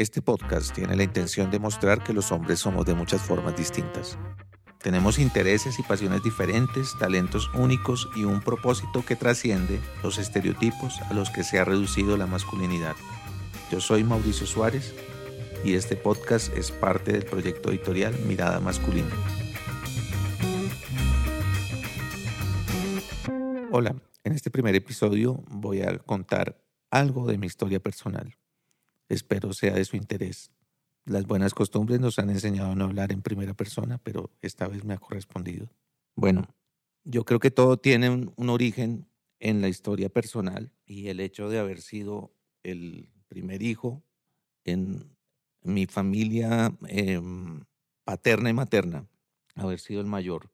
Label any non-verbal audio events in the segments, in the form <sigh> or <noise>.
Este podcast tiene la intención de mostrar que los hombres somos de muchas formas distintas. Tenemos intereses y pasiones diferentes, talentos únicos y un propósito que trasciende los estereotipos a los que se ha reducido la masculinidad. Yo soy Mauricio Suárez y este podcast es parte del proyecto editorial Mirada Masculina. Hola, en este primer episodio voy a contar algo de mi historia personal. Espero sea de su interés. Las buenas costumbres nos han enseñado a no hablar en primera persona, pero esta vez me ha correspondido. Bueno, yo creo que todo tiene un, origen en la historia personal y el hecho de haber sido el primer hijo en mi familia em, paterna y materna, haber sido el mayor,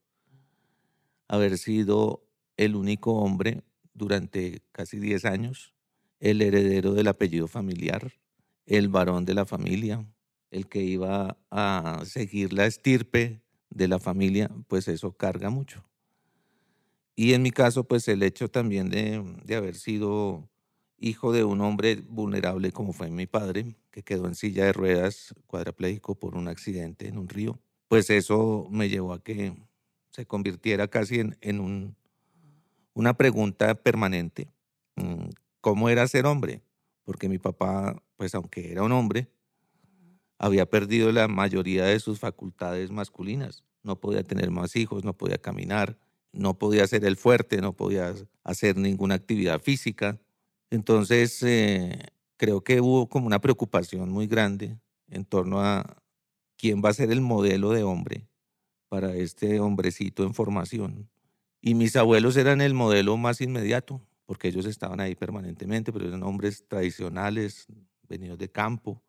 haber sido el único hombre durante casi 10 años, el heredero del apellido familiar, el varón de la familia, el que iba a seguir la estirpe de la familia, pues eso carga mucho. Y en mi caso, pues el hecho también de, de haber sido hijo de un hombre vulnerable como fue mi padre, que quedó en silla de ruedas cuadraplégico por un accidente en un río, pues eso me llevó a que se convirtiera casi en, en un, una pregunta permanente. Mm, ¿Cómo era ser hombre? Porque mi papá pues aunque era un hombre, había perdido la mayoría de sus facultades masculinas. No podía tener más hijos, no podía caminar, no podía ser el fuerte, no podía hacer ninguna actividad física. Entonces, eh, creo que hubo como una preocupación muy grande en torno a quién va a ser el modelo de hombre para este hombrecito en formación. Y mis abuelos eran el modelo más inmediato, porque ellos estaban ahí permanentemente, pero eran hombres tradicionales, venidos de campo,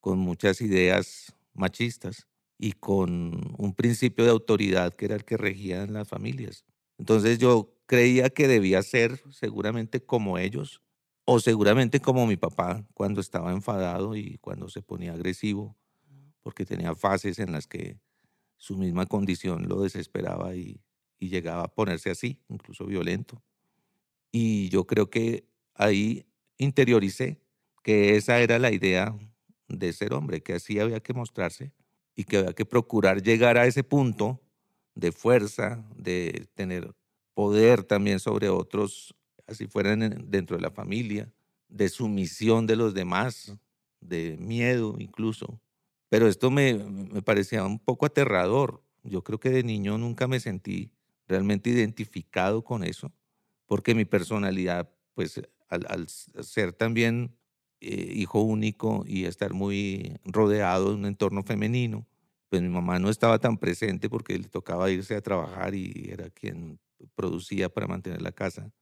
con muchas ideas machistas y con un principio de autoridad que era el que regía en las familias. Entonces yo creía que debía ser seguramente como ellos o seguramente como mi papá cuando estaba enfadado y cuando se ponía agresivo, porque tenía fases en las que su misma condición lo desesperaba y, y llegaba a ponerse así, incluso violento. Y yo creo que ahí interioricé que esa era la idea de ser hombre, que así había que mostrarse y que había que procurar llegar a ese punto de fuerza, de tener poder también sobre otros, así fueran dentro de la familia, de sumisión de los demás, de miedo incluso. Pero esto me, me parecía un poco aterrador. Yo creo que de niño nunca me sentí realmente identificado con eso, porque mi personalidad, pues al, al ser también eh, hijo único y estar muy rodeado de un entorno femenino. Pues mi mamá no estaba tan presente porque le tocaba irse a trabajar y era quien producía para mantener la casa.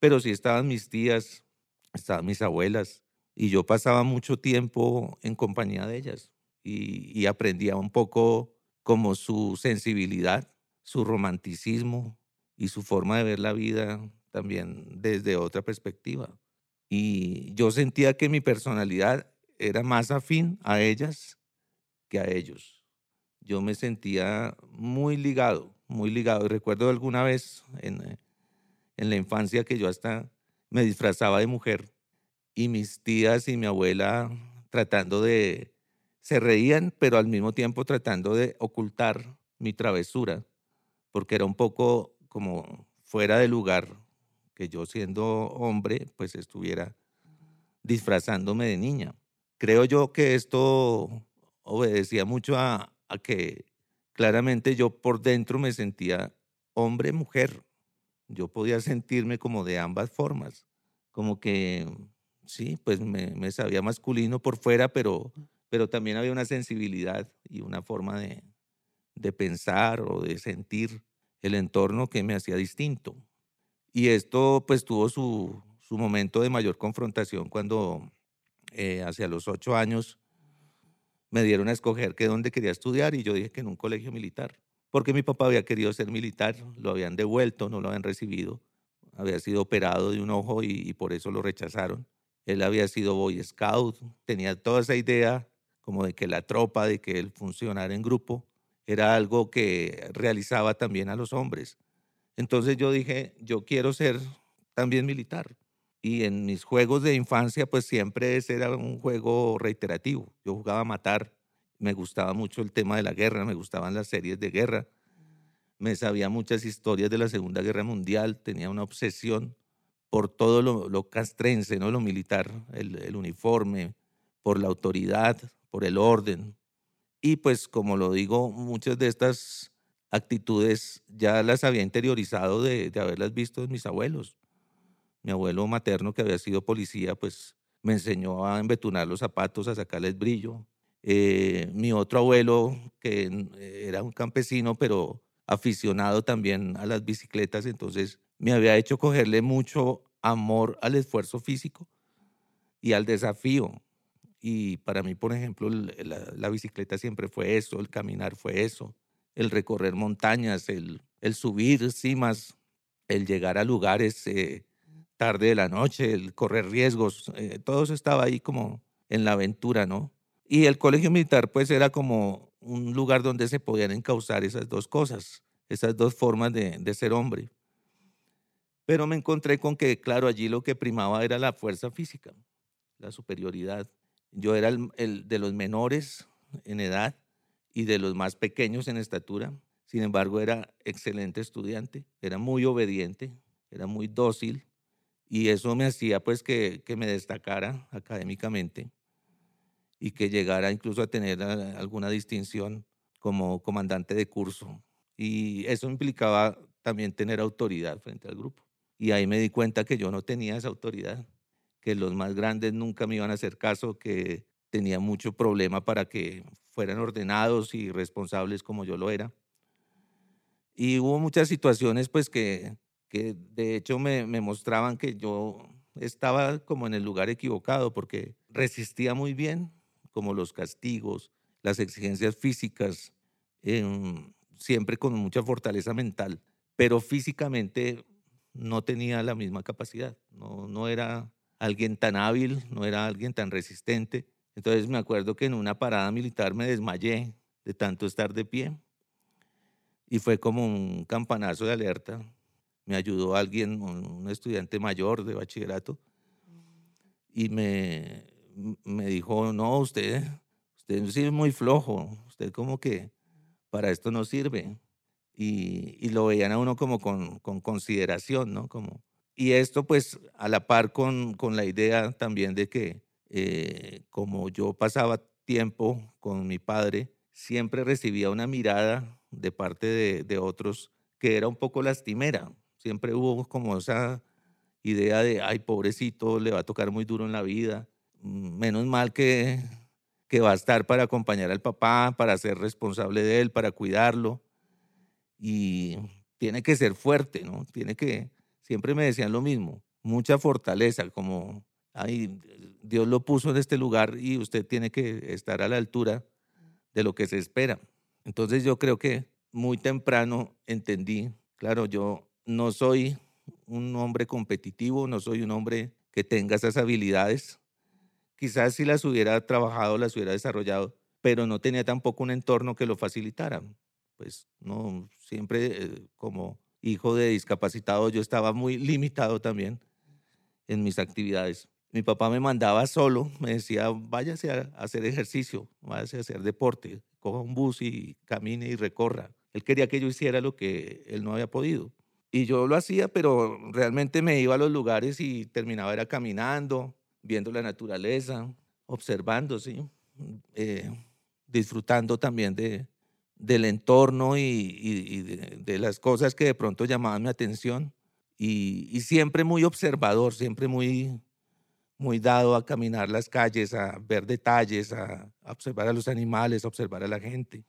Pero sí estaban mis tías, estaban mis abuelas y yo pasaba mucho tiempo en compañía de ellas y aprendía un poco como su sensibilidad, su romanticismo y su forma de ver la vida también desde otra perspectiva. Y yo sentía que mi personalidad era más afín a ellas que a ellos. Yo me sentía muy ligado, muy ligado. Y recuerdo alguna vez en, eh, en la infancia que yo hasta me disfrazaba de mujer y mis tías y mi abuela tratando de, se reían, pero al mismo tiempo tratando de ocultar mi travesura, porque era un poco como fuera de lugar que yo siendo hombre, pues estuviera disfrazándome de niña. Creo yo que esto obedecía mucho a, que claramente yo por dentro me sentía hombre-mujer. Yo podía sentirme como de ambas formas, como que sí, pues me, me, sabía masculino por fuera, pero, pero también había una sensibilidad y una forma de, de pensar o de sentir el entorno que me hacía distinto. Y esto pues tuvo su, su momento de mayor confrontación cuando eh, hacia los ocho años me dieron a escoger que dónde quería estudiar y yo dije que en un colegio militar, porque mi papá había querido ser militar, lo habían devuelto, no lo habían recibido, había sido operado de un ojo y, y por eso lo rechazaron. Él había sido Boy Scout, tenía toda esa idea como de que la tropa, de que el funcionar en grupo era algo que realizaba también a los hombres. Entonces yo dije, yo quiero ser también militar. Y en mis juegos de infancia, pues siempre ese era un juego reiterativo. Yo jugaba a matar, me gustaba mucho el tema de la guerra, me gustaban las series de guerra, me sabía muchas historias de la Segunda Guerra Mundial, tenía una obsesión por todo lo, castrense, ¿no? lo militar, el uniforme, por la autoridad, por el orden. Y pues como lo digo, muchas de estas actitudes ya las había interiorizado de, haberlas visto en mis abuelos. Mi abuelo materno, que había sido policía, pues me enseñó a embetunar los zapatos, a sacarles brillo. Eh, mi otro abuelo, que era un campesino, pero aficionado también a las bicicletas, entonces me había hecho cogerle mucho amor al esfuerzo físico y al desafío. Y para mí, por ejemplo, la, la bicicleta siempre fue eso, el caminar fue eso el recorrer montañas, el, el subir cimas, el llegar a lugares eh, tarde de la noche, el correr riesgos, eh, todo eso estaba ahí como en la aventura, ¿no? Y el colegio militar pues era como un lugar donde se podían encauzar esas dos cosas, esas dos formas de, de ser hombre. Pero me encontré con que, claro, allí lo que primaba era la fuerza física, la superioridad. Yo era el, de los menores en edad y de los más pequeños en estatura. Sin embargo, era excelente estudiante, era muy obediente, era muy dócil y eso me hacía pues que, que me destacara académicamente y que llegara incluso a tener alguna distinción como comandante de curso. Y eso implicaba también tener autoridad frente al grupo. Y ahí me di cuenta que yo no tenía esa autoridad, que los más grandes nunca me iban a hacer caso, que tenía mucho problema para que fueran ordenados y responsables como yo lo era. Y hubo muchas situaciones pues que, que de hecho me, me mostraban que yo estaba como en el lugar equivocado porque resistía muy bien, como los castigos, las exigencias físicas, em, siempre con mucha fortaleza mental, pero físicamente no tenía la misma capacidad, no, no era alguien tan hábil, no era alguien tan resistente. Entonces me acuerdo que en una parada militar me desmayé de tanto estar de pie y fue como un campanazo de alerta. Me ayudó alguien, un estudiante mayor de bachillerato, y me, me dijo, no, usted, usted es muy flojo, usted como que para esto no sirve. Y, y lo veían a uno como con, con, consideración, ¿no? Como, y esto pues a la par con, con la idea también de que eh, como yo pasaba tiempo con mi padre, siempre recibía una mirada de parte de, otros que era un poco lastimera. Siempre hubo como esa idea de, ay, pobrecito, le va a tocar muy duro en la vida. Menos mal que, que va a estar para acompañar al papá, para ser responsable de él, para cuidarlo. Y tiene que ser fuerte, ¿no? Tiene que, siempre me decían lo mismo, mucha fortaleza, como Ay, Dios lo puso en este lugar y usted tiene que estar a la altura de lo que se espera. Entonces yo creo que muy temprano entendí, claro, yo no soy un hombre competitivo, no soy un hombre que tenga esas habilidades. Quizás si las hubiera trabajado, las hubiera desarrollado, pero no tenía tampoco un entorno que lo facilitara. Pues no, siempre eh, como hijo de discapacitado yo estaba muy limitado también en mis actividades. Mi papá me mandaba solo, me decía, váyase a hacer ejercicio, váyase a hacer deporte, coja un bus y camine y recorra. Él quería que yo hiciera lo que él no había podido. Y yo lo hacía, pero realmente me iba a los lugares y terminaba era caminando, viendo la naturaleza, observando, ¿sí? Eh, disfrutando también de, del entorno y, de, las cosas que de pronto llamaban mi atención. Y, siempre muy observador, siempre muy muy dado a caminar las calles, a ver detalles, a, observar a los animales, a observar a la gente.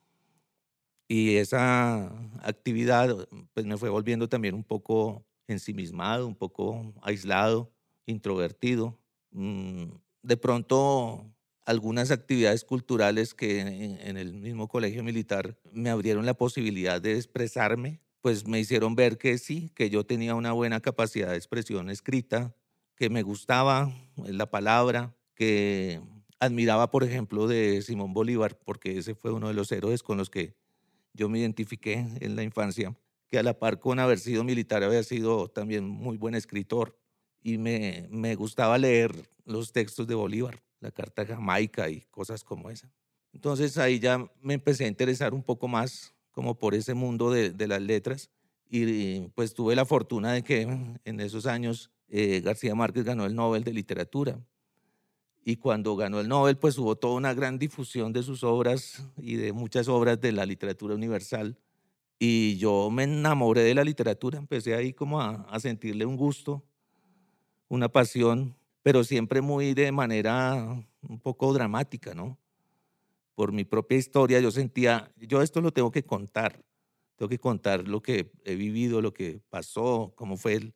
Y esa actividad pues me fue volviendo también un poco ensimismado, un poco aislado, introvertido. Mm, de pronto algunas actividades culturales que en, el mismo colegio militar me abrieron la posibilidad de expresarme, pues me hicieron ver que sí, que yo tenía una buena capacidad de expresión escrita, que me gustaba la palabra, que admiraba, por ejemplo, de Simón Bolívar, porque ese fue uno de los héroes con los que yo me identifiqué en la infancia, que a la par con haber sido militar había sido también muy buen escritor. y me, me gustaba leer los textos de Bolívar, la Carta Jamaica y cosas como esa. Entonces ahí ya me empecé a interesar un poco más como por ese mundo de, de las letras y pues tuve la fortuna de que en esos años eh, García Márquez ganó el Nobel de Literatura. Y cuando ganó el Nobel, pues hubo toda una gran difusión de sus obras y de muchas obras de la literatura universal. Y yo me enamoré de la literatura, empecé ahí como a, a sentirle un gusto, una pasión, pero siempre muy de manera un poco dramática, ¿no? Por mi propia historia yo sentía, yo esto lo tengo que contar, tengo que contar lo que he vivido, lo que pasó, cómo fue el,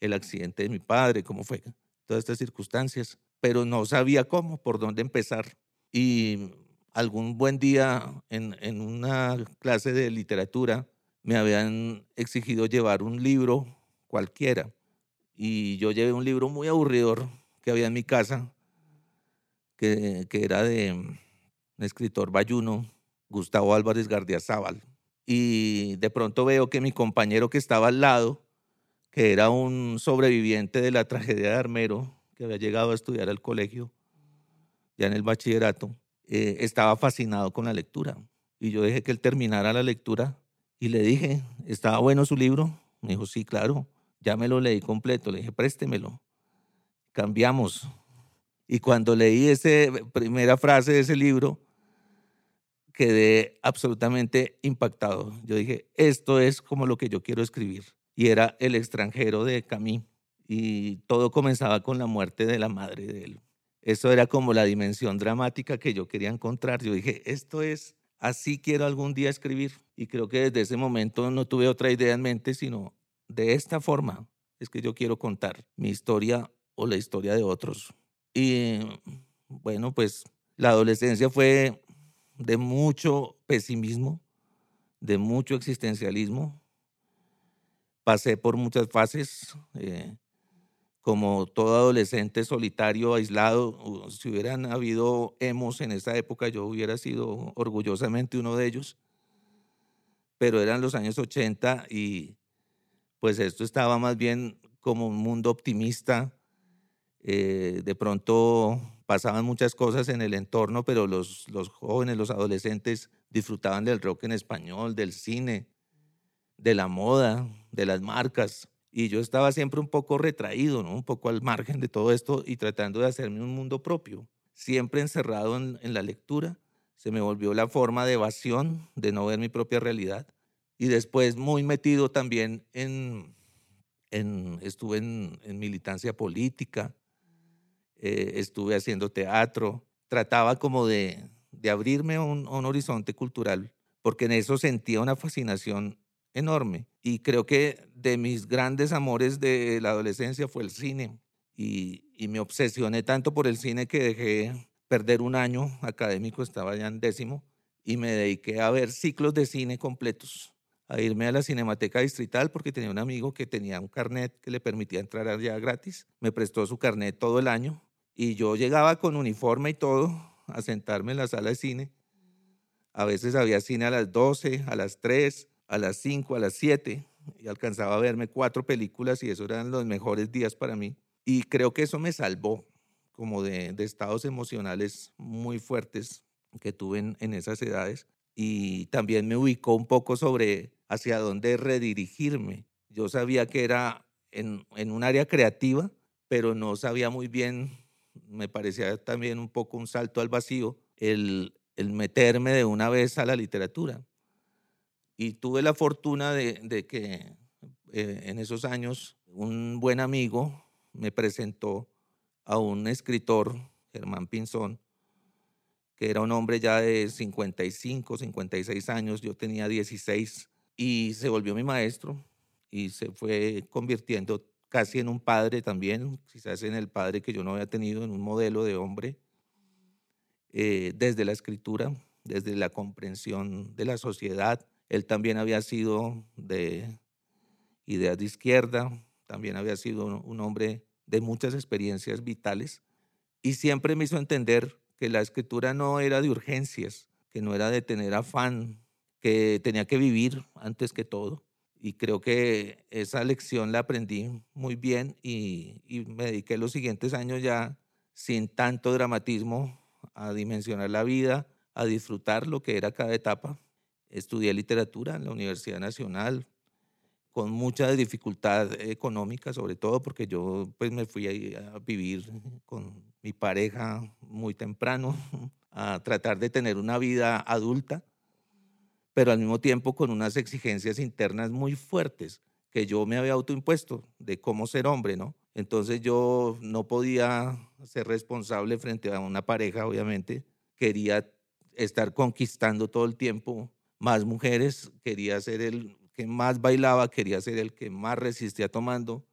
el accidente de mi padre, cómo fue todas estas circunstancias, pero no sabía cómo, por dónde empezar. Y algún buen día en, en una clase de literatura me habían exigido llevar un libro cualquiera y yo llevé un libro muy aburridor que había en mi casa, que, que era de un escritor bayuno, Gustavo Álvarez Gardiazabal. Y de pronto veo que mi compañero que estaba al lado que era un sobreviviente de la tragedia de Armero, que había llegado a estudiar al colegio, ya en el bachillerato, eh, estaba fascinado con la lectura. Y yo dejé que él terminara la lectura y le dije, ¿estaba bueno su libro? Me dijo, sí, claro, ya me lo leí completo. Le dije, préstemelo. Cambiamos. Y cuando leí esa primera frase de ese libro, quedé absolutamente impactado. Yo dije, esto es como lo que yo quiero escribir y era el extranjero de Camille. Y todo comenzaba con la muerte de la madre de él. Eso era como la dimensión dramática que yo quería encontrar. Yo dije, esto es, así quiero algún día escribir. Y creo que desde ese momento no tuve otra idea en mente, sino de esta forma es que yo quiero contar mi historia o la historia de otros. Y bueno, pues la adolescencia fue de mucho pesimismo, de mucho existencialismo, pasé por muchas fases, eh, como todo adolescente solitario, aislado. Si hubieran habido emos en esa época, yo hubiera sido orgullosamente uno de ellos. Pero eran los años 80 y pues esto estaba más bien como un mundo optimista. Eh, de pronto pasaban muchas cosas en el entorno, pero los, jóvenes, los adolescentes disfrutaban del rock en español, del cine, de la moda, de las marcas. Y yo estaba siempre un poco retraído, ¿no? un poco al margen de todo esto y tratando de hacerme un mundo propio. Siempre encerrado en, la lectura, se me volvió la forma de evasión, de no ver mi propia realidad. Y después muy metido también en, en estuve en, militancia política, eh, estuve haciendo teatro, trataba como de, de abrirme a un, un horizonte cultural, porque en eso sentía una fascinación enorme. Y creo que de mis grandes amores de la adolescencia fue el cine. Y, me obsesioné tanto por el cine que dejé perder un año académico, estaba ya en décimo, y me dediqué a ver ciclos de cine completos, a irme a la Cinemateca Distrital porque tenía un amigo que tenía un carnet que le permitía entrar allá gratis. Me prestó su carnet todo el año y yo llegaba con uniforme y todo a sentarme en la sala de cine. A veces había cine a las 12, a las 3, a las 5, a las 7 y alcanzaba a verme cuatro películas y esos eran los mejores días para mí. Y creo que eso me salvó como de, estados emocionales muy fuertes que tuve en, esas edades y también me ubicó un poco sobre hacia dónde redirigirme. Yo sabía que era en, en un área creativa, pero no sabía muy bien, me parecía también un poco un salto al vacío el, el meterme de una vez a la literatura. Y tuve la fortuna de, que eh, en esos años un buen amigo me presentó a un escritor, Germán Pinzón, que era un hombre ya de 55, 56 años, yo tenía 16, y se volvió mi maestro y se fue convirtiendo casi en un padre también, quizás en el padre que yo no había tenido, en un modelo de hombre, eh, desde la escritura, desde la comprensión de la sociedad, él también había sido de ideas de izquierda, también había sido un hombre de muchas experiencias vitales y siempre me hizo entender que la escritura no era de urgencias, que no era de tener afán, que tenía que vivir antes que todo. Y creo que esa lección la aprendí muy bien y, y me dediqué los siguientes años ya sin tanto dramatismo a dimensionar la vida, a disfrutar lo que era cada etapa. Estudié literatura en la Universidad Nacional, con mucha dificultad económica, sobre todo porque yo pues me fui a, vivir con mi pareja muy temprano, <laughs> a tratar de tener una vida adulta, pero al mismo tiempo con unas exigencias internas muy fuertes que yo me había autoimpuesto de cómo ser hombre, ¿no? Entonces yo no podía ser responsable frente a una pareja, obviamente. Quería estar conquistando todo el tiempo más mujeres, quería ser el más bailaba, quería ser el que más resistía tomando,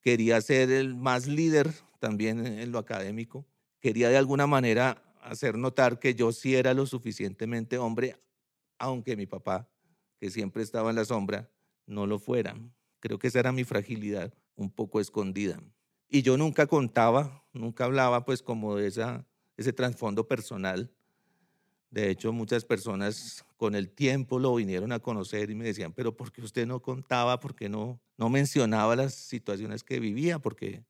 quería ser el más líder también en lo académico, quería de alguna manera hacer notar que yo sí era lo suficientemente hombre, aunque mi papá, que siempre estaba en la sombra, no lo fuera. Creo que esa era mi fragilidad, un poco escondida. Y yo nunca contaba, nunca hablaba pues como de esa, ese trasfondo personal. De hecho, muchas personas con el tiempo lo vinieron a conocer y me decían, pero ¿por qué usted no contaba? ¿Por qué no, no mencionaba las situaciones que vivía? Porque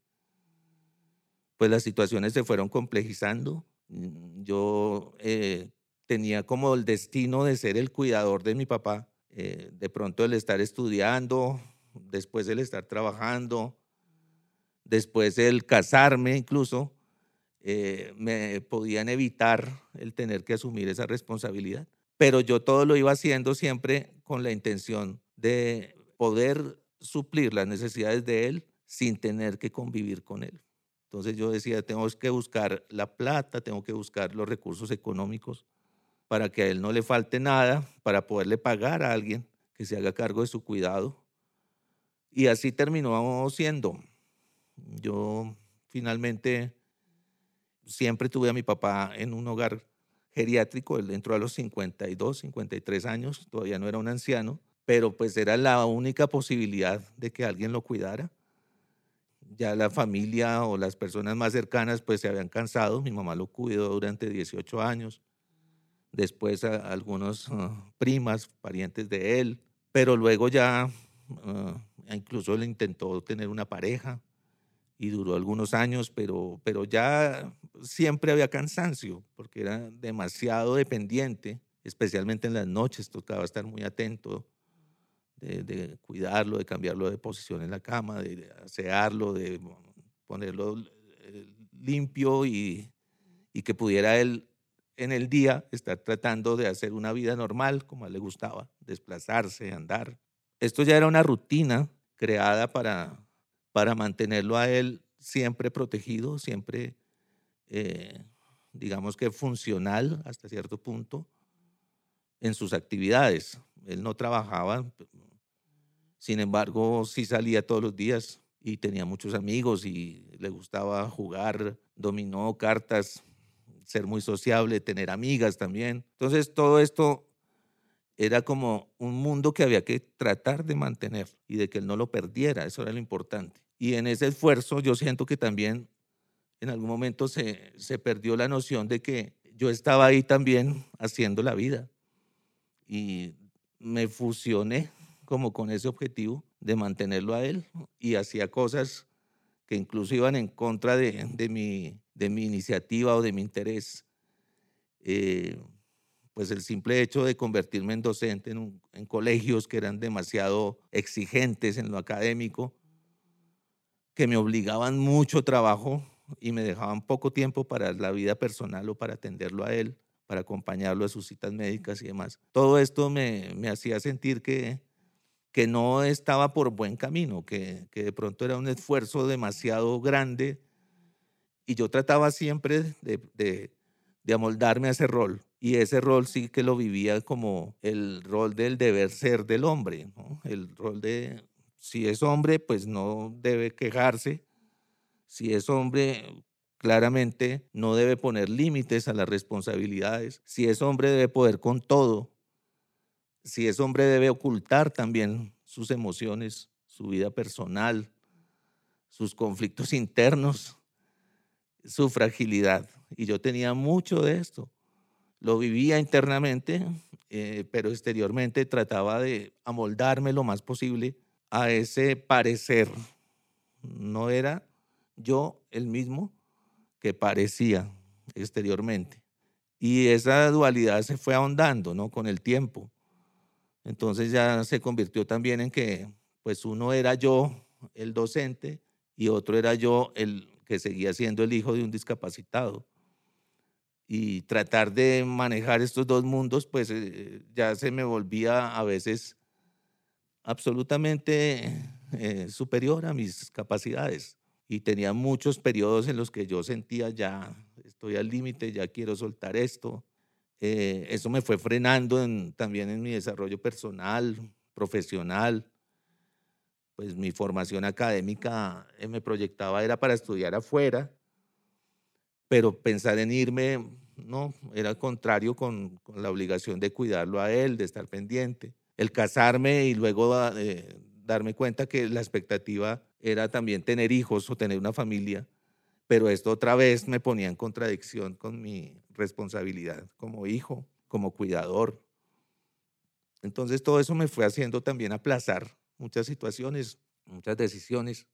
pues las situaciones se fueron complejizando. Yo eh, tenía como el destino de ser el cuidador de mi papá eh, de pronto el estar estudiando, después el estar trabajando, después el casarme incluso, eh, me podían evitar el tener que asumir esa responsabilidad. Pero yo todo lo iba haciendo siempre con la intención de poder suplir las necesidades de él sin tener que convivir con él. Entonces yo decía, tengo que buscar la plata, tengo que buscar los recursos económicos para que a él no le falte nada, para poderle pagar a alguien que se haga cargo de su cuidado. Y así terminó siendo. Yo finalmente siempre tuve a mi papá en un hogar geriátrico, él entró a los 52, 53 años, todavía no era un anciano, pero pues era la única posibilidad de que alguien lo cuidara. Ya la familia o las personas más cercanas pues se habían cansado, mi mamá lo cuidó durante 18 años después a algunos ah, primas, parientes de él, pero luego ya ah, incluso él intentó tener una pareja y duró algunos años, pero, pero ya siempre había cansancio porque era demasiado dependiente, especialmente en las noches, tocaba estar muy atento de, cuidarlo, de cambiarlo de posición en la cama, de asearlo, de ponerlo eh, limpio y, y que pudiera él en el día estar tratando de hacer una vida normal como a él le gustaba, desplazarse, andar. Esto ya era una rutina creada para, para mantenerlo a él siempre protegido, siempre, eh, digamos que funcional hasta cierto punto en sus actividades. Él no trabajaba, sin embargo, sí salía todos los días y tenía muchos amigos y le gustaba jugar dominó, cartas, ser muy sociable, tener amigas también. Entonces todo esto era como un mundo que había que tratar de mantener y de que él no lo perdiera, eso era lo importante. Y en ese esfuerzo yo siento que también en algún momento se, se perdió la noción de que yo estaba ahí también haciendo la vida y me fusioné como con ese objetivo de mantenerlo a él y hacía cosas que incluso iban en contra de, de, mi, de mi iniciativa o de mi interés. Eh, pues el simple hecho de convertirme en docente en, en, colegios que eran demasiado exigentes en lo académico, que me obligaban mucho trabajo y me dejaban poco tiempo para la vida personal o para atenderlo a él, para acompañarlo a sus citas médicas y demás. Todo esto me, me hacía sentir que, que no estaba por buen camino, que, que de pronto era un esfuerzo demasiado grande y yo trataba siempre de, de, de, amoldarme a ese rol. Y ese rol sí que lo vivía como el rol del deber ser del hombre, el rol de, si es hombre, pues no debe quejarse, si es hombre, claramente no debe poner límites a las responsabilidades, si es hombre debe poder con todo, si es hombre debe ocultar también sus emociones, su vida personal, sus conflictos internos, su fragilidad. Y yo tenía mucho de esto. lo vivía internamente, eh, pero exteriormente trataba de amoldarme lo más posible a ese parecer. No era yo el mismo que parecía exteriormente. Y esa dualidad se fue ahondando, ¿no? Con el tiempo. Entonces ya se convirtió también en que, pues uno era yo, el docente, y otro era yo, el que seguía siendo el hijo de un discapacitado. Y tratar de manejar estos dos mundos, pues eh, ya se me volvía a veces absolutamente eh, superior a mis capacidades. Y tenía muchos periodos en los que yo sentía ya estoy al límite, ya quiero soltar esto. Eh, eso me fue frenando también en mi desarrollo personal, profesional. Pues mi formación académica eh, me proyectaba era para estudiar afuera, pero pensar en irme, no, era contrario con, con la obligación de cuidarlo a él, de estar pendiente. El casarme y luego eh, darme cuenta que la expectativa era también tener hijos o tener una familia pero esto otra vez me ponía en contradicción con mi responsabilidad como hijo, como cuidador. Entonces todo eso me fue haciendo también aplazar muchas situaciones, muchas decisiones.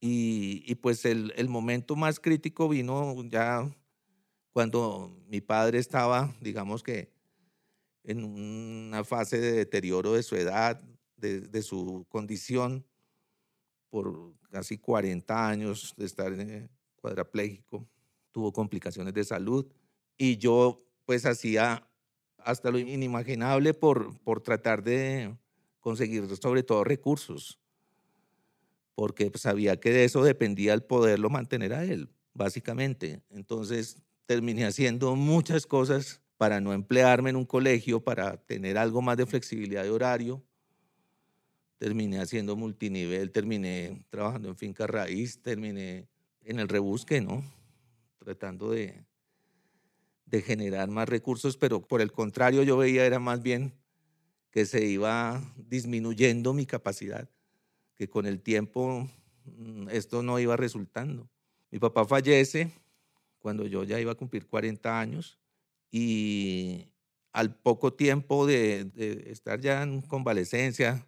Y, pues el, el, momento más crítico vino ya cuando mi padre estaba, digamos que, en una fase de deterioro de su edad, de, su condición, por casi 40 años de estar eh, cuadraplégico, tuvo complicaciones de salud y yo pues hacía hasta lo inimaginable por, por tratar de conseguir sobre todo recursos, porque sabía que de eso dependía el poderlo mantener a él, básicamente. Entonces terminé haciendo muchas cosas para no emplearme en un colegio, para tener algo más de flexibilidad de horario, terminé haciendo multinivel, terminé trabajando en finca raíz, terminé en el rebusque, ¿no? Tratando de, de generar más recursos, pero por el contrario yo veía era más bien que se iba disminuyendo mi capacidad, que con el tiempo mm, esto no iba resultando. Mi papá fallece cuando yo ya iba a cumplir 40 años y al poco tiempo de, de estar ya en convalecencia,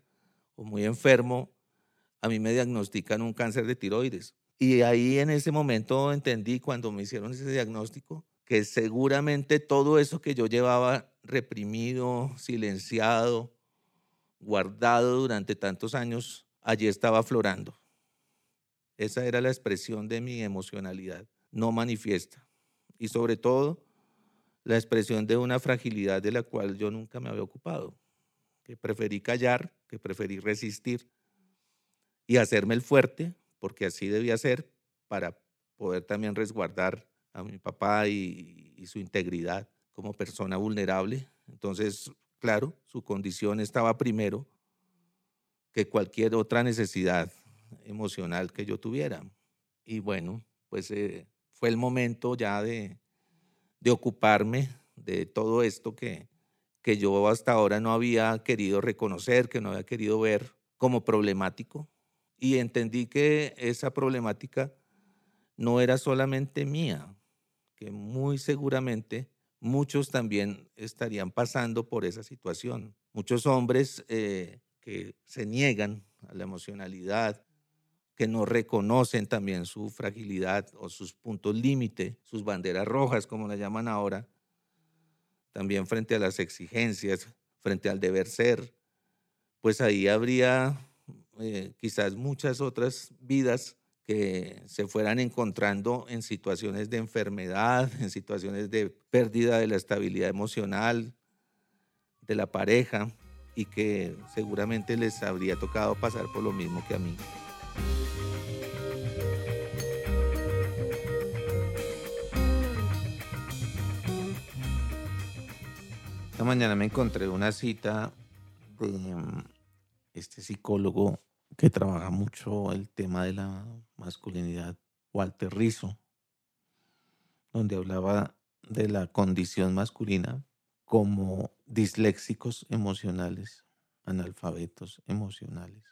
muy enfermo, a mí me diagnostican un cáncer de tiroides. Y ahí en ese momento entendí cuando me hicieron ese diagnóstico que seguramente todo eso que yo llevaba reprimido, silenciado, guardado durante tantos años, allí estaba aflorando. Esa era la expresión de mi emocionalidad, no manifiesta. Y sobre todo, la expresión de una fragilidad de la cual yo nunca me había ocupado que preferí callar, que preferí resistir y hacerme el fuerte, porque así debía ser para poder también resguardar a mi papá y, su integridad como persona vulnerable. Entonces, claro, su condición estaba primero que cualquier otra necesidad emocional que yo tuviera. Y bueno, pues eh, fue el momento ya de ocuparme de todo esto que, que yo hasta ahora no había querido reconocer, que no había querido ver como problemático. Y entendí que esa problemática no era solamente mía, que muy seguramente muchos también estarían pasando por esa situación. Muchos hombres eh, que se niegan a la emocionalidad, que no reconocen también su fragilidad o sus puntos límite, sus banderas rojas, como la llaman ahora, también frente a las exigencias, frente al deber ser, pues ahí habría eh, quizás muchas otras vidas que se fueran encontrando en situaciones de enfermedad, <laughs> en situaciones de pérdida de la estabilidad emocional de la pareja y que seguramente les habría tocado pasar por lo mismo que a mí. Esta mañana me encontré una cita de mm, este psicólogo que trabaja mucho el tema de la masculinidad, Walter Rizzo, donde hablaba de la condición masculina como disléxicos emocionales, analfabetos emocionales.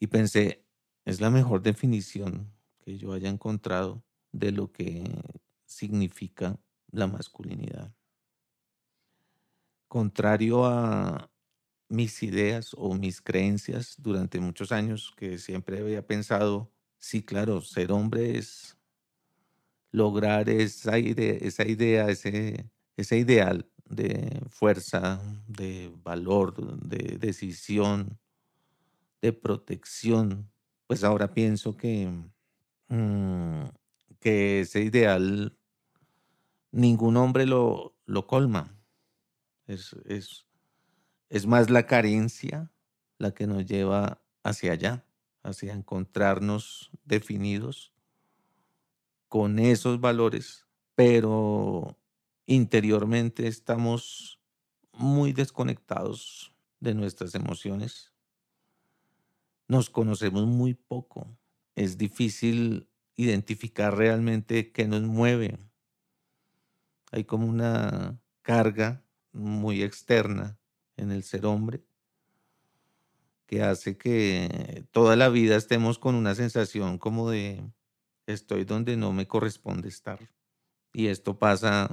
Y pensé, es la mejor definición que yo haya encontrado de lo que significa la masculinidad. Contrario a mis ideas o mis creencias durante muchos años, que siempre había pensado, sí, claro, ser hombre es lograr esa idea, ese ideal de fuerza, de valor, de decisión, de protección, pues ahora pienso que, mm, que ese ideal ningún hombre lo, lo colma. Es, es, es más la carencia la que nos lleva hacia allá, hacia encontrarnos definidos con esos valores, pero interiormente estamos muy desconectados de nuestras emociones. Nos conocemos muy poco. Es difícil identificar realmente qué nos mueve. Hay como una carga muy externa en el ser hombre que hace que toda la vida estemos con una sensación como de estoy donde no me corresponde estar. Y esto pasa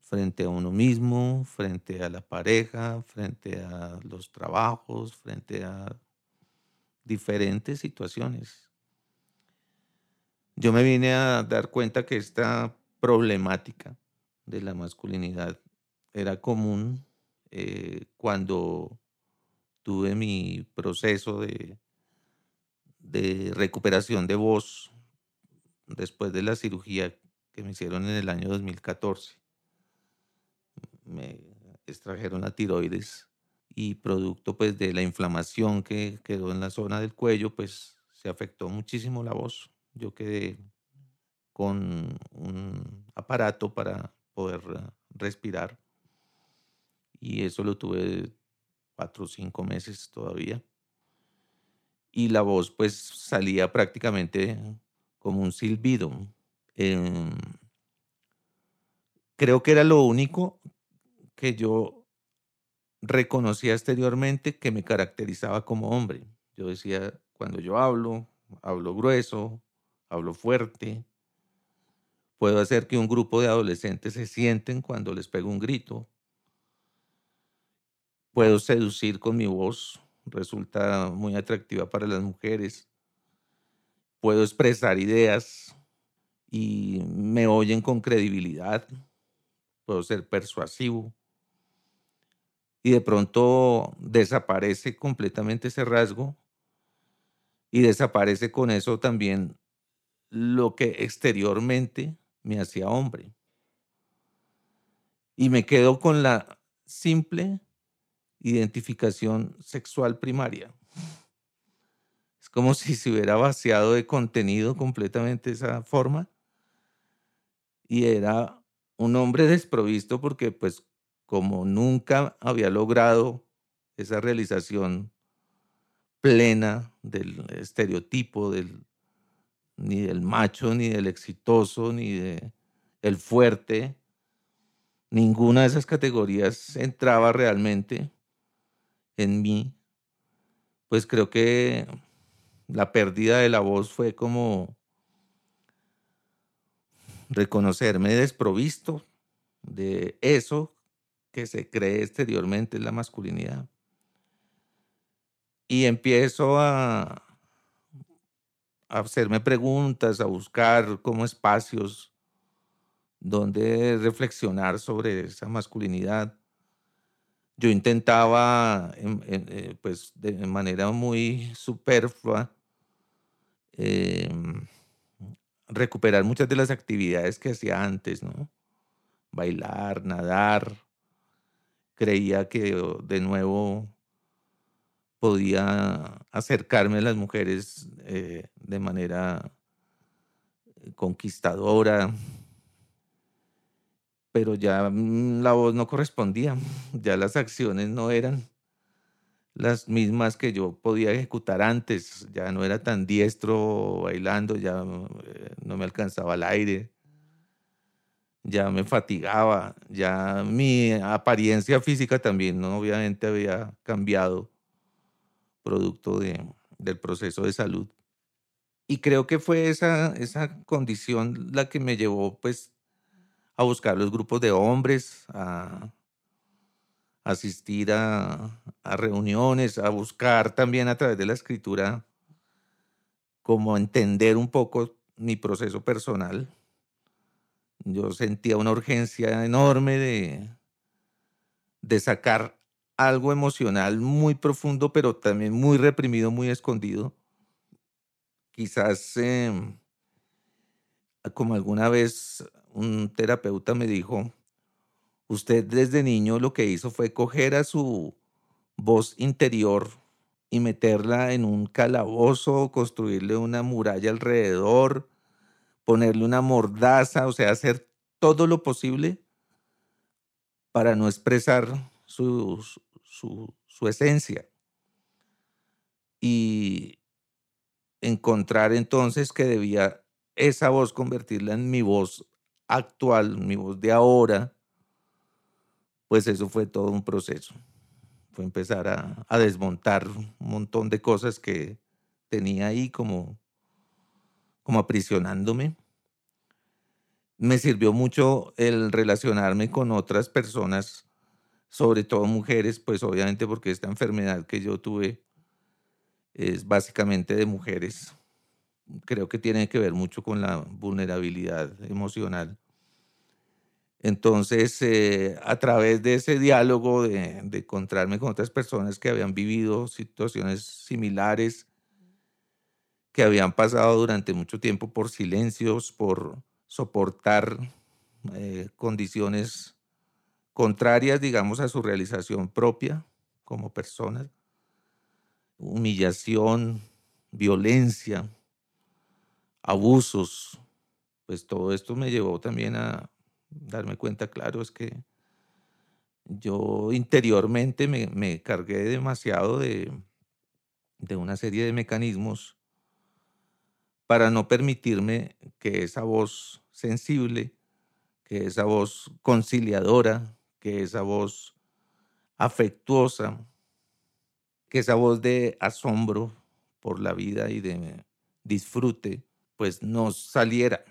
frente a uno mismo, frente a la pareja, frente a los trabajos, frente a diferentes situaciones. Yo me vine a dar cuenta que esta problemática de la masculinidad era común eh, cuando tuve mi proceso de, de recuperación de voz después de la cirugía que me hicieron en el año 2014. Me extrajeron la tiroides y producto pues de la inflamación que quedó en la zona del cuello, pues se afectó muchísimo la voz. Yo quedé con un aparato para poder respirar y eso lo tuve cuatro o cinco meses todavía. Y la voz pues salía prácticamente como un silbido. Em, creo que era lo único que yo reconocía exteriormente que me caracterizaba como hombre. Yo decía, cuando yo hablo, hablo grueso, hablo fuerte, puedo hacer que un grupo de adolescentes se sienten cuando les pego un grito, Puedo seducir con mi voz, resulta muy atractiva para las mujeres. Puedo expresar ideas y me oyen con credibilidad. Puedo ser persuasivo. Y de pronto desaparece completamente ese rasgo y desaparece con eso también lo que exteriormente me hacía hombre. Y me quedo con la simple identificación sexual primaria. Es como si se hubiera vaciado de contenido completamente esa forma y era un hombre desprovisto porque pues como nunca había logrado esa realización plena del estereotipo del ni del macho ni del exitoso ni de el fuerte ninguna de esas categorías entraba realmente en mí, pues creo que la pérdida de la voz fue como reconocerme desprovisto de eso que se cree exteriormente en la masculinidad. Y empiezo a, hacerme preguntas, a buscar como espacios donde reflexionar sobre esa masculinidad yo intentaba, eh, pues de manera muy superflua, em, recuperar muchas de las actividades que hacía antes, ¿no? Bailar, nadar. Creía que de nuevo podía acercarme a las mujeres eh, de manera eh, conquistadora, pero ya mm, la voz no correspondía, <laughs> ya las acciones no eran las mismas que yo podía ejecutar antes, ya no era tan diestro bailando, ya eh, no me alcanzaba el aire, ya me fatigaba, ya mi apariencia física también, ¿no? obviamente había cambiado producto de, del proceso de salud. Y creo que fue esa, esa condición la que me llevó pues a buscar los grupos de hombres, a asistir a, reuniones, a buscar también a través de la escritura como entender un poco mi proceso personal. Yo sentía una urgencia enorme de, de sacar algo emocional muy profundo, pero también muy reprimido, muy escondido. Quizás, em, como alguna vez un terapeuta me dijo, usted desde niño lo que hizo fue coger a su voz interior y meterla en un calabozo, construirle una muralla alrededor, ponerle una mordaza, o sea, hacer todo lo posible para no expresar su, su, esencia. Y encontrar entonces que debía esa voz convertirla en mi voz actual, mi voz de ahora, pues eso fue todo un proceso fue empezar a, desmontar un montón de cosas que tenía ahí como, como aprisionándome. Me sirvió mucho el relacionarme con otras personas, sobre todo mujeres, pues obviamente porque esta enfermedad que yo tuve es básicamente de mujeres. Creo que tiene que ver mucho con la vulnerabilidad emocional. Entonces, eh, a través de ese diálogo, de, encontrarme con otras personas que habían vivido situaciones similares, que habían pasado durante mucho tiempo por silencios, por soportar eh, condiciones contrarias, digamos, a su realización propia como personas, humillación, violencia, abusos, pues todo esto me llevó también a, darme cuenta, claro, es que yo interiormente me, cargué demasiado de, de una serie de mecanismos para no permitirme que esa voz sensible, que esa voz conciliadora, que esa voz afectuosa, que esa voz de asombro por la vida y de disfrute, pues no saliera,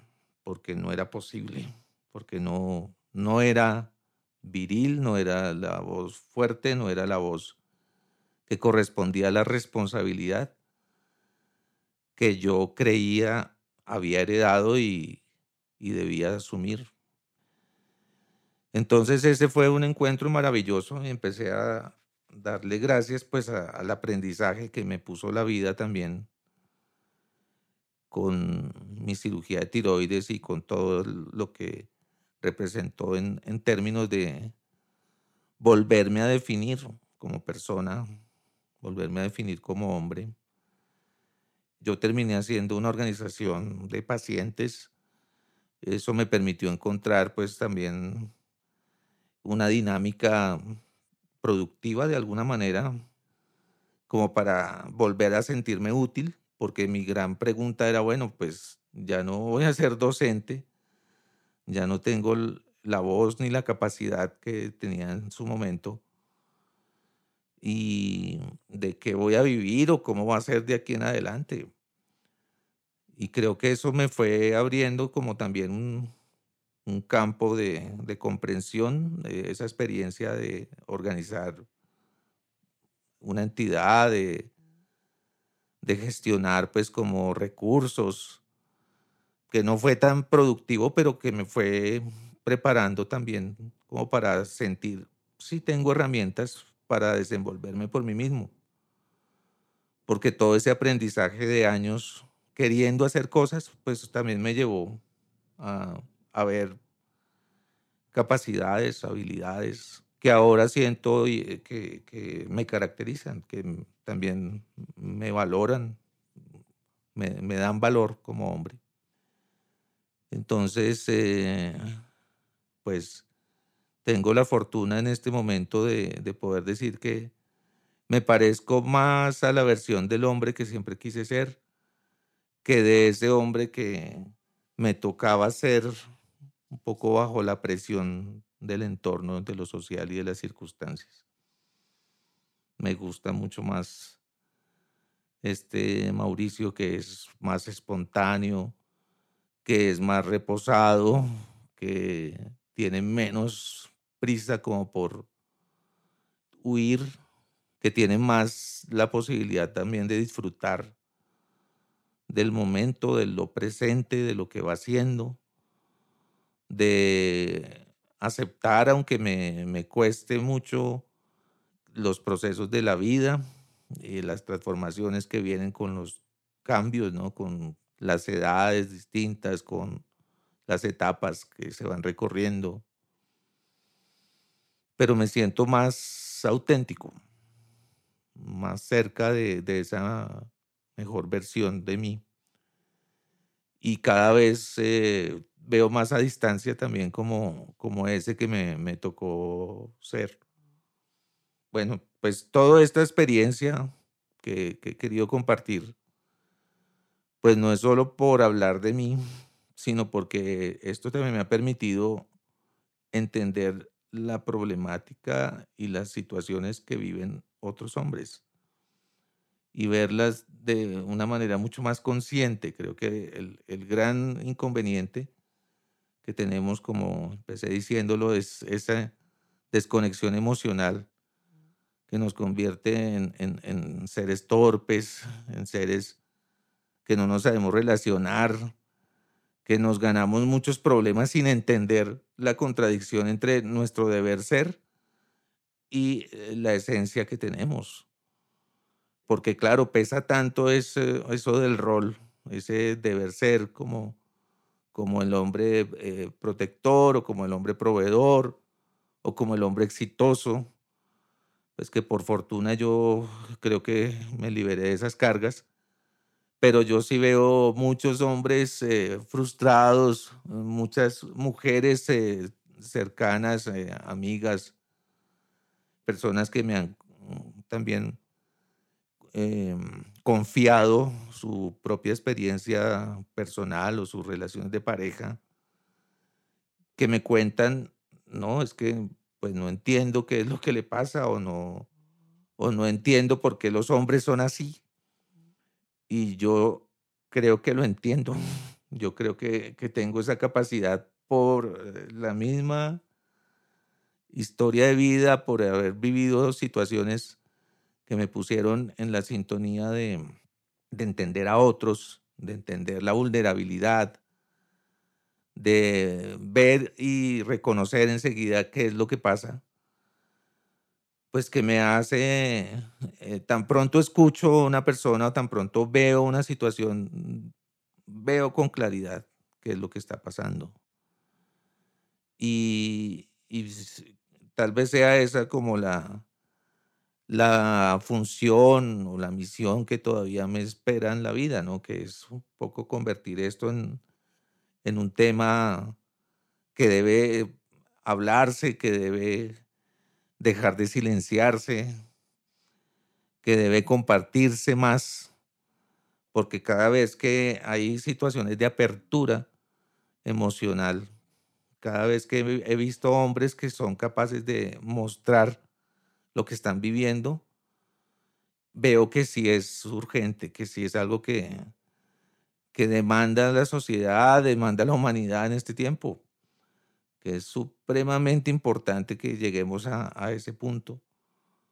porque no era posible porque no, no era viril, no era la voz fuerte, no era la voz que correspondía a la responsabilidad que yo creía había heredado y, debía asumir. Entonces ese fue un encuentro maravilloso y empecé a darle gracias pues al aprendizaje que me puso la vida también con mi cirugía de tiroides y con todo lo que representó en, en términos de volverme a definir como persona, volverme a definir como hombre. Yo terminé haciendo una organización de pacientes. Eso me permitió encontrar pues también una dinámica productiva de alguna manera, como para volver a sentirme útil, porque mi gran pregunta era, bueno, pues ya no voy a ser docente, ya no tengo la voz ni la capacidad que tenía en su momento. Y de qué voy a vivir o cómo va a ser de aquí en adelante. Y creo que eso me fue abriendo como también un, campo de, comprensión, de esa experiencia de organizar una entidad, de, de gestionar pues como recursos, que no fue tan productivo, pero que me fue preparando también como para sentir si tengo herramientas para desenvolverme por mí mismo. Porque todo ese aprendizaje de años queriendo hacer cosas, pues también me llevó a, a ver capacidades, habilidades que ahora siento que, que me caracterizan, que también me valoran, me, dan valor como hombre. Entonces, eh, pues tengo la fortuna en este momento de, poder decir que me parezco más a la versión del hombre que siempre quise ser que de ese hombre que me tocaba ser un poco bajo la presión del entorno, de lo social y de las circunstancias. Me gusta mucho más este Mauricio que es más espontáneo, que es más reposado, que tiene menos prisa como por huir, que tiene más la posibilidad también de disfrutar del momento, de lo presente, de lo que va haciendo, de aceptar, aunque me, me cueste mucho, los procesos de la vida y las transformaciones que vienen con los cambios, ¿no? Con las edades distintas, con las etapas que se van recorriendo. Pero me siento más auténtico, más cerca de, de esa mejor versión de mí. Y cada vez eh, veo más a distancia también como, como ese que me, me tocó ser. Bueno, pues toda esta experiencia que, que he querido compartir, pues no es solo por hablar de mí, sino porque esto también me ha permitido entender la problemática y las situaciones que viven otros hombres y verlas de una manera mucho más consciente. Creo que el, el gran inconveniente que tenemos, como empecé diciéndolo, es esa desconexión emocional que nos convierte en, en, en, seres torpes, en seres que no nos sabemos relacionar, que nos ganamos muchos problemas sin entender la contradicción entre nuestro deber ser y eh, la esencia que tenemos. Porque claro, pesa tanto ese, eso del rol, ese deber ser como, como el hombre eh, protector o como el hombre proveedor o como el hombre exitoso, pues que por fortuna yo creo que me liberé de esas cargas, pero yo sí veo muchos hombres eh, frustrados, muchas mujeres eh, cercanas, amigas, personas que me han también Em, confiado su propia experiencia personal o sus relaciones de pareja, que me cuentan, no, es que pues no entiendo qué es lo que le pasa o no, o no entiendo por qué los hombres son así. Y yo creo que lo entiendo. <laughs> Yo creo que, que tengo esa capacidad por eh, la misma historia de vida, por haber vivido situaciones que me pusieron en la sintonía de, de entender a otros, de entender la vulnerabilidad, de ver y reconocer enseguida qué es lo que pasa, pues que me hace, eh, tan pronto escucho a una persona o tan pronto veo una situación, veo con claridad qué es lo que está pasando. Y tal vez sea esa como la, la función o la misión que todavía me espera en la vida, ¿no? Que es un poco convertir esto en, en un tema que debe hablarse, que debe dejar de silenciarse, que debe compartirse más, porque cada vez que hay situaciones de apertura emocional, cada vez que he visto hombres que son capaces de mostrar lo que están viviendo, veo que sí es urgente, que sí es algo que, que demanda la sociedad, demanda la humanidad en este tiempo, que es supremamente importante que lleguemos a, a ese punto,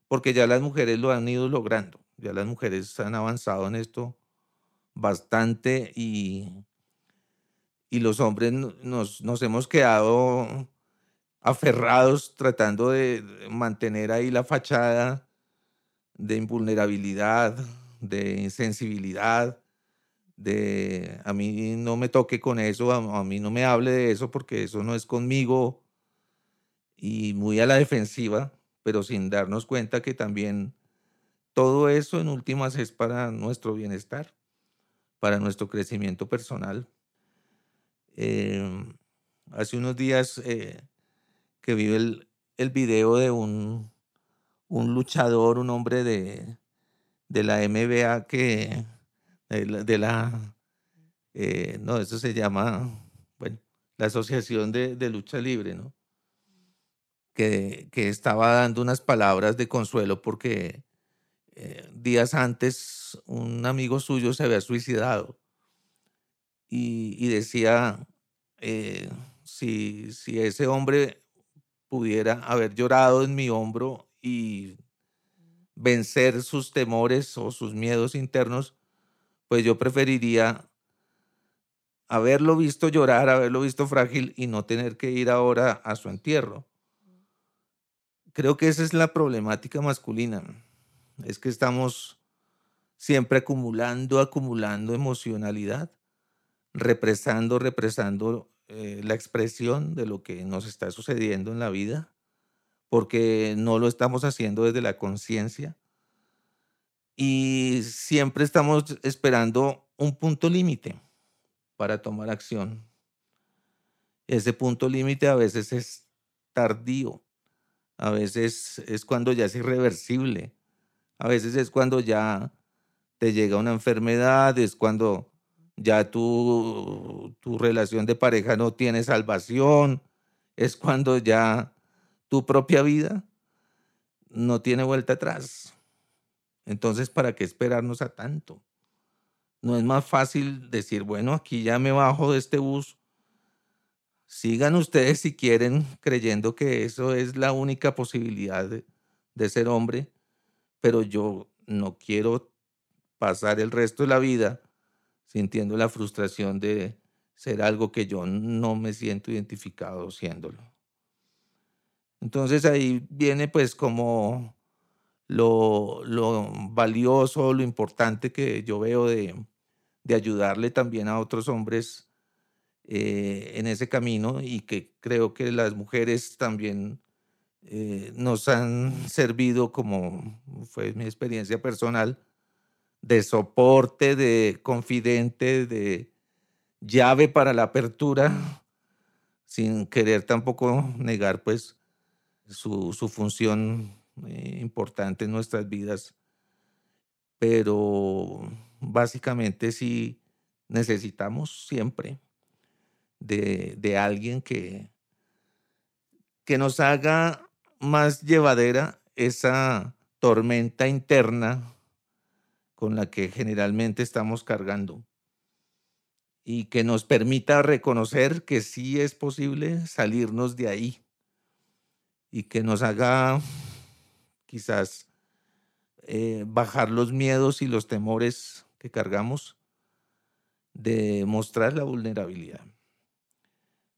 porque ya las mujeres lo han ido logrando, ya las mujeres han avanzado en esto bastante y, y los hombres nos, nos hemos quedado aferrados tratando de mantener ahí la fachada de invulnerabilidad, de sensibilidad, de a mí no me toque con eso, a, mí no me hable de eso porque eso no es conmigo y muy a la defensiva, pero sin darnos cuenta que también todo eso en últimas es para nuestro bienestar, para nuestro crecimiento personal. Em, hace unos días eh, que vive el, video de un, un, luchador, un hombre de, de la MBA que, de la, eh, no, eso se llama, bueno, la Asociación de, de Lucha Libre, ¿no? Que, que, estaba dando unas palabras de consuelo porque eh, días antes un amigo suyo se había suicidado y, decía, eh, si, si ese hombre pudiera haber llorado en mi hombro y vencer sus temores o sus miedos internos, pues yo preferiría haberlo visto llorar, haberlo visto frágil y no tener que ir ahora a su entierro. Creo que esa es la problemática masculina. Es que estamos siempre acumulando, acumulando emocionalidad, represando, represando eh, la expresión de lo que nos está sucediendo en la vida, porque no lo estamos haciendo desde la conciencia. Y siempre estamos esperando un punto límite para tomar acción. Ese punto límite a veces es tardío, a veces es cuando ya es irreversible, a veces es cuando ya te llega una enfermedad, es cuando ya tu, tu relación de pareja no tiene salvación, es cuando ya tu propia vida no tiene vuelta atrás. Entonces, ¿para qué esperarnos a tanto? No es más fácil decir, bueno, aquí ya me bajo de este bus. Sigan ustedes si quieren creyendo que eso es la única posibilidad de, ser hombre, pero yo no quiero pasar el resto de la vida sintiendo la frustración de ser algo que yo no me siento identificado siéndolo. Entonces ahí viene pues como lo, lo valioso, lo importante que yo veo de, de ayudarle también a otros hombres eh, en ese camino y que creo que las mujeres también eh, nos han servido, como fue mi experiencia personal, de soporte, de confidente, de llave para la apertura, sin querer tampoco negar pues su, su función eh, importante en nuestras vidas. Pero básicamente sí necesitamos siempre de, alguien que, que nos haga más llevadera esa tormenta interna con la que generalmente estamos cargando y que nos permita reconocer que sí es posible salirnos de ahí y que nos haga quizás eh, bajar los miedos y los temores que cargamos de mostrar la vulnerabilidad.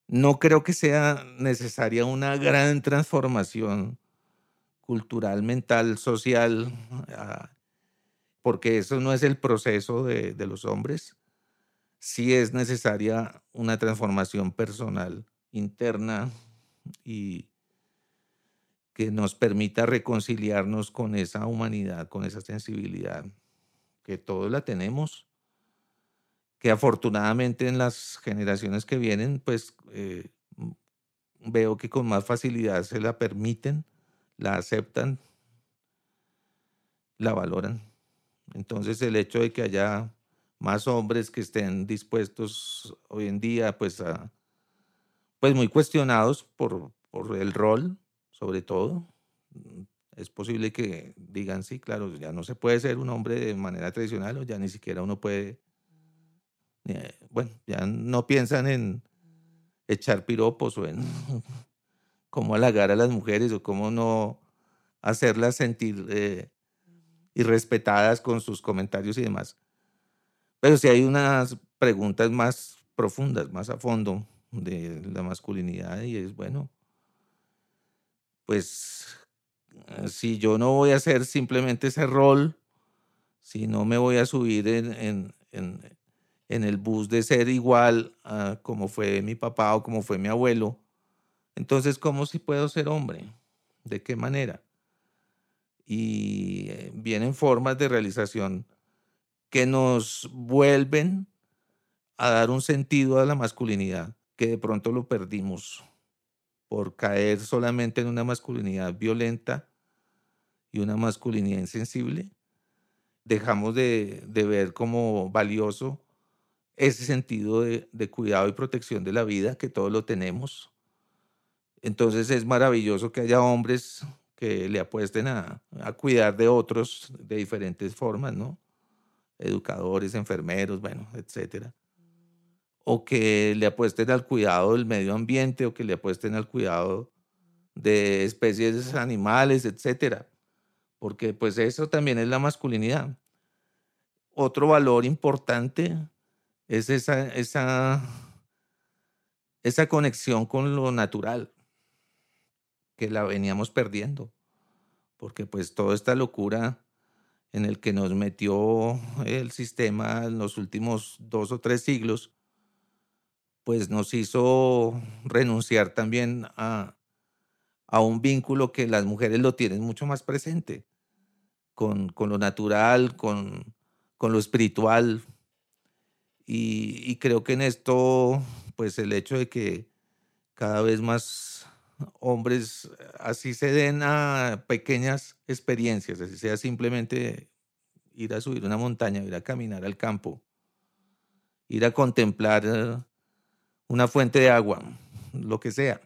No creo que sea necesaria una gran transformación cultural, mental, social, ah, porque eso no es el proceso de, los hombres. Sí es necesaria una transformación personal, interna y que nos permita reconciliarnos con esa humanidad, con esa sensibilidad que todos la tenemos, que afortunadamente en las generaciones que vienen, pues eh, veo que con más facilidad se la permiten, la aceptan, la valoran. Entonces el hecho de que haya más hombres que estén dispuestos hoy en día, pues, a, pues muy cuestionados por, por el rol, sobre todo, es posible que digan, sí, claro, ya no se puede ser un hombre de manera tradicional o ya ni siquiera uno puede, eh, bueno, ya no piensan en echar piropos o en <laughs> cómo halagar a las mujeres o cómo no hacerlas sentir eh, irrespetadas con sus comentarios y demás. Pero si hay unas preguntas más profundas, más a fondo de la masculinidad y es bueno, pues si yo no voy a hacer simplemente ese rol, si no me voy a subir en, el bus de ser igual a como fue mi papá o como fue mi abuelo, entonces, ¿cómo si puedo ser hombre? ¿De qué manera? Y eh, vienen formas de realización que nos vuelven a dar un sentido a la masculinidad que de pronto lo perdimos por caer solamente en una masculinidad violenta y una masculinidad insensible, dejamos de, ver como valioso ese sentido de, de, cuidado y protección de la vida, que todos lo tenemos. Entonces es maravilloso que haya hombres que le apuesten a, a cuidar de otros de diferentes formas, ¿no? Educadores, enfermeros, bueno, etcétera o que le apuesten al cuidado del medio ambiente o que le apuesten al cuidado de especies animales, etcétera, porque pues eso también es la masculinidad. Otro valor importante es esa, esa, esa conexión con lo natural, que la veníamos perdiendo, porque pues toda esta locura en el que nos metió el sistema en los últimos dos o tres siglos, pues nos hizo renunciar también a, a un vínculo que las mujeres lo tienen mucho más presente, con, con lo natural, con, con lo espiritual. Y, y, creo que en esto, pues el hecho de que cada vez más hombres así se den a pequeñas experiencias, así sea simplemente ir a subir una montaña, ir a caminar al campo, ir a contemplar una fuente de agua, lo que sea,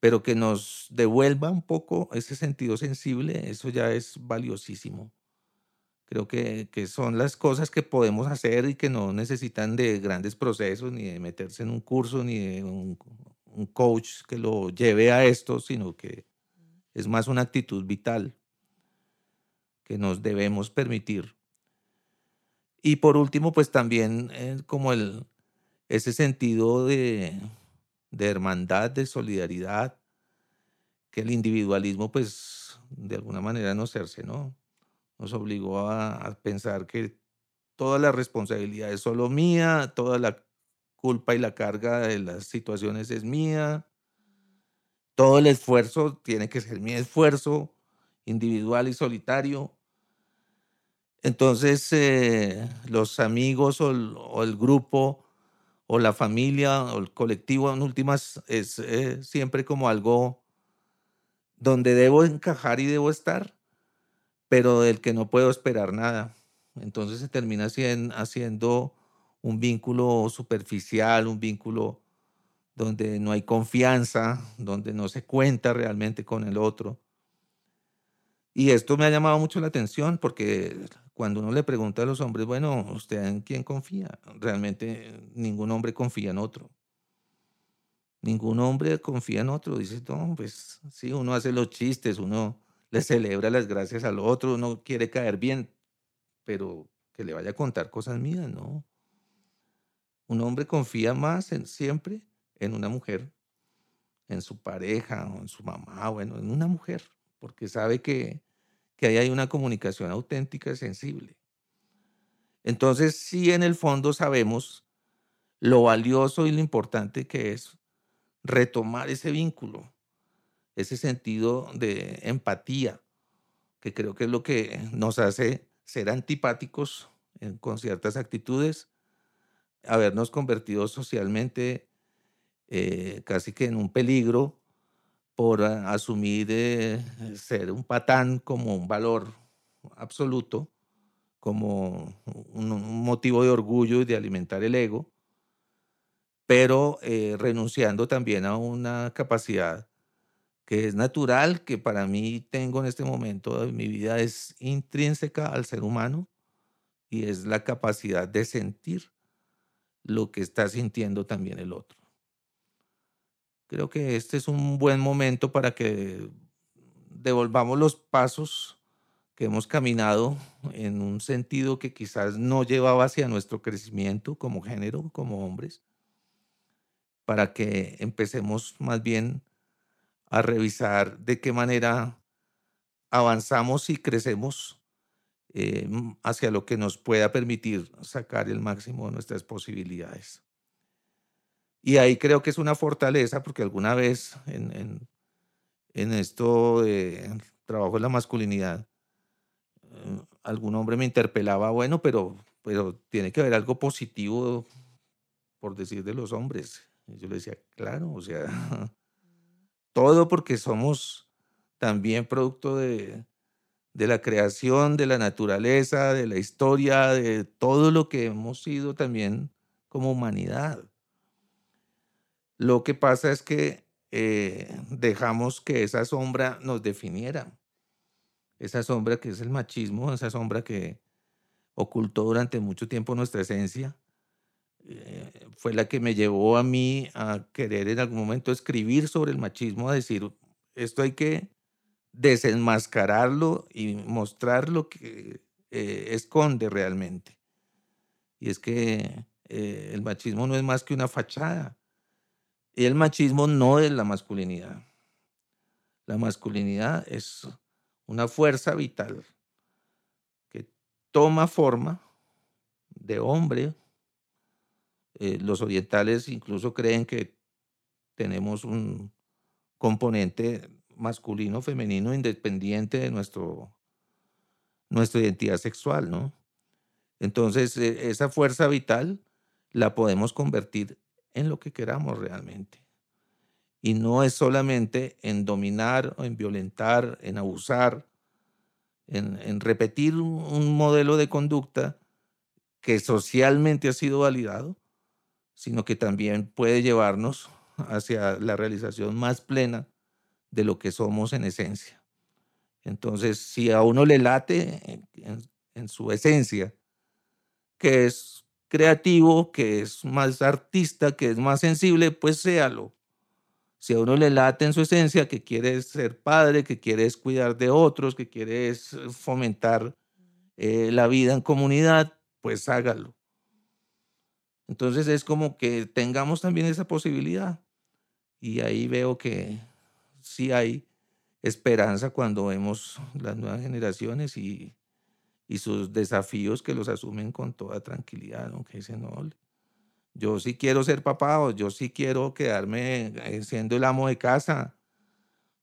pero que nos devuelva un poco ese sentido sensible, eso ya es valiosísimo. Creo que, que, son las cosas que podemos hacer y que no necesitan de grandes procesos, ni de meterse en un curso, ni de un, un coach que lo lleve a esto, sino que es más una actitud vital que nos debemos permitir. Y por último, pues también eh, como el, ese sentido de, de hermandad, de solidaridad, que el individualismo, pues, de alguna manera nos cercenó, nos obligó a, a, pensar que toda la responsabilidad es solo mía, toda la culpa y la carga de las situaciones es mía, todo el esfuerzo tiene que ser mi esfuerzo individual y solitario. Entonces, eh, los amigos o el, o el grupo o la familia o el colectivo en últimas es eh, siempre como algo donde debo encajar y debo estar, pero del que no puedo esperar nada. Entonces se termina haciendo un vínculo superficial, un vínculo donde no hay confianza, donde no se cuenta realmente con el otro. Y esto me ha llamado mucho la atención porque cuando uno le pregunta a los hombres, bueno, ¿usted en quién confía? Realmente ningún hombre confía en otro. Ningún hombre confía en otro. Dice, no, pues sí, uno hace los chistes, uno le celebra las gracias al otro, uno quiere caer bien, pero que le vaya a contar cosas mías, no. Un hombre confía más en, siempre en una mujer, en su pareja o en su mamá, bueno, en una mujer, porque sabe que que ahí hay una comunicación auténtica y sensible. Entonces, sí, en el fondo sabemos lo valioso y lo importante que es retomar ese vínculo, ese sentido de empatía, que creo que es lo que nos hace ser antipáticos con ciertas actitudes, habernos convertido socialmente eh, casi que en un peligro por asumir eh, ser un patán como un valor absoluto, como un, motivo de orgullo y de alimentar el ego, pero eh, renunciando también a una capacidad que es natural, que para mí tengo en este momento de mi vida, es intrínseca al ser humano y es la capacidad de sentir lo que está sintiendo también el otro. Creo que este es un buen momento para que devolvamos los pasos que hemos caminado en un sentido que quizás no llevaba hacia nuestro crecimiento como género, como hombres, para que empecemos más bien a revisar de qué manera avanzamos y crecemos eh, hacia lo que nos pueda permitir sacar el máximo de nuestras posibilidades. Y ahí creo que es una fortaleza porque alguna vez en, en, en esto de trabajo de la masculinidad, eh, algún hombre me interpelaba, bueno, pero, pero tiene que haber algo positivo, por decir, de los hombres. Y yo le decía, claro, o sea, <laughs> todo porque somos también producto de, de la creación, de la naturaleza, de la historia, de todo lo que hemos sido también como humanidad. Lo que pasa es que eh, dejamos que esa sombra nos definiera. Esa sombra que es el machismo, esa sombra que ocultó durante mucho tiempo nuestra esencia, eh, fue la que me llevó a mí a querer en algún momento escribir sobre el machismo, a decir, esto hay que desenmascararlo y mostrar lo que eh, esconde realmente. Y es que el machismo no es más que una fachada. Y el machismo no es la masculinidad. La masculinidad es una fuerza vital que toma forma de hombre. Eh, los orientales incluso creen que tenemos un componente masculino, femenino, independiente de nuestro, nuestra identidad sexual, ¿no? Entonces, e, esa fuerza vital la podemos convertir en lo que queramos realmente. Y no es solamente en dominar, en violentar, en abusar, en, repetir un modelo de conducta que socialmente ha sido validado, sino que también puede llevarnos hacia la realización más plena de lo que somos en esencia. Entonces, si a uno le late en, su esencia, que es creativo, que es más artista, que es más sensible, pues séalo. Si a uno le late en su esencia que quiere ser padre, que quiere cuidar de otros, que quiere fomentar eh, la vida en comunidad, pues hágalo. Entonces es como que tengamos también esa posibilidad. Y ahí veo que sí hay esperanza cuando vemos las nuevas generaciones y y sus desafíos que los asumen con toda tranquilidad, ¿no? Que dicen, no, yo sí quiero ser papá o yo sí quiero quedarme eh, siendo el amo de casa.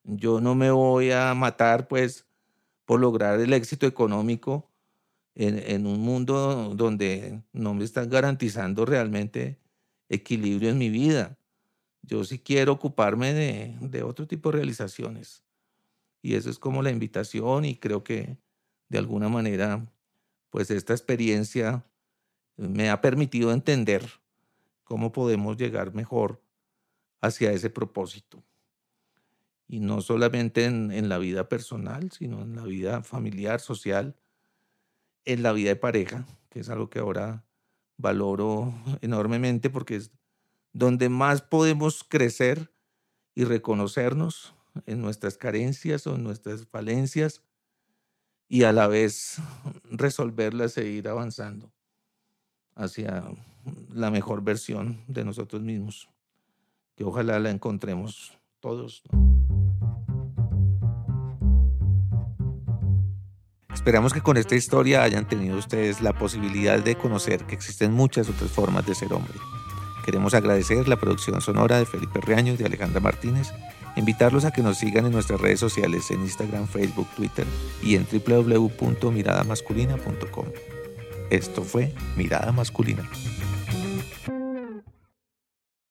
Yo no me voy a matar, pues, por lograr el éxito económico en, en un mundo donde no me están garantizando realmente equilibrio en mi vida. Yo sí quiero ocuparme de, de otro tipo de realizaciones. Y eso es como la invitación y creo que de alguna manera, pues esta experiencia me ha permitido entender cómo podemos llegar mejor hacia ese propósito. Y no solamente en, la vida personal, sino en la vida familiar, social, en la vida de pareja, que es algo que ahora valoro enormemente porque es donde más podemos crecer y reconocernos en nuestras carencias o en nuestras falencias y a la vez resolverlas e ir avanzando hacia la mejor versión de nosotros mismos, que ojalá la encontremos todos. Esperamos que con esta historia hayan tenido ustedes la posibilidad de conocer que existen muchas otras formas de ser hombre. Queremos agradecer la producción sonora de Felipe Reaño y de Alejandra Martínez Invitarlos a que nos sigan en nuestras redes sociales en Instagram, Facebook, Twitter y en www.miradamasculina.com. Esto fue Mirada Masculina.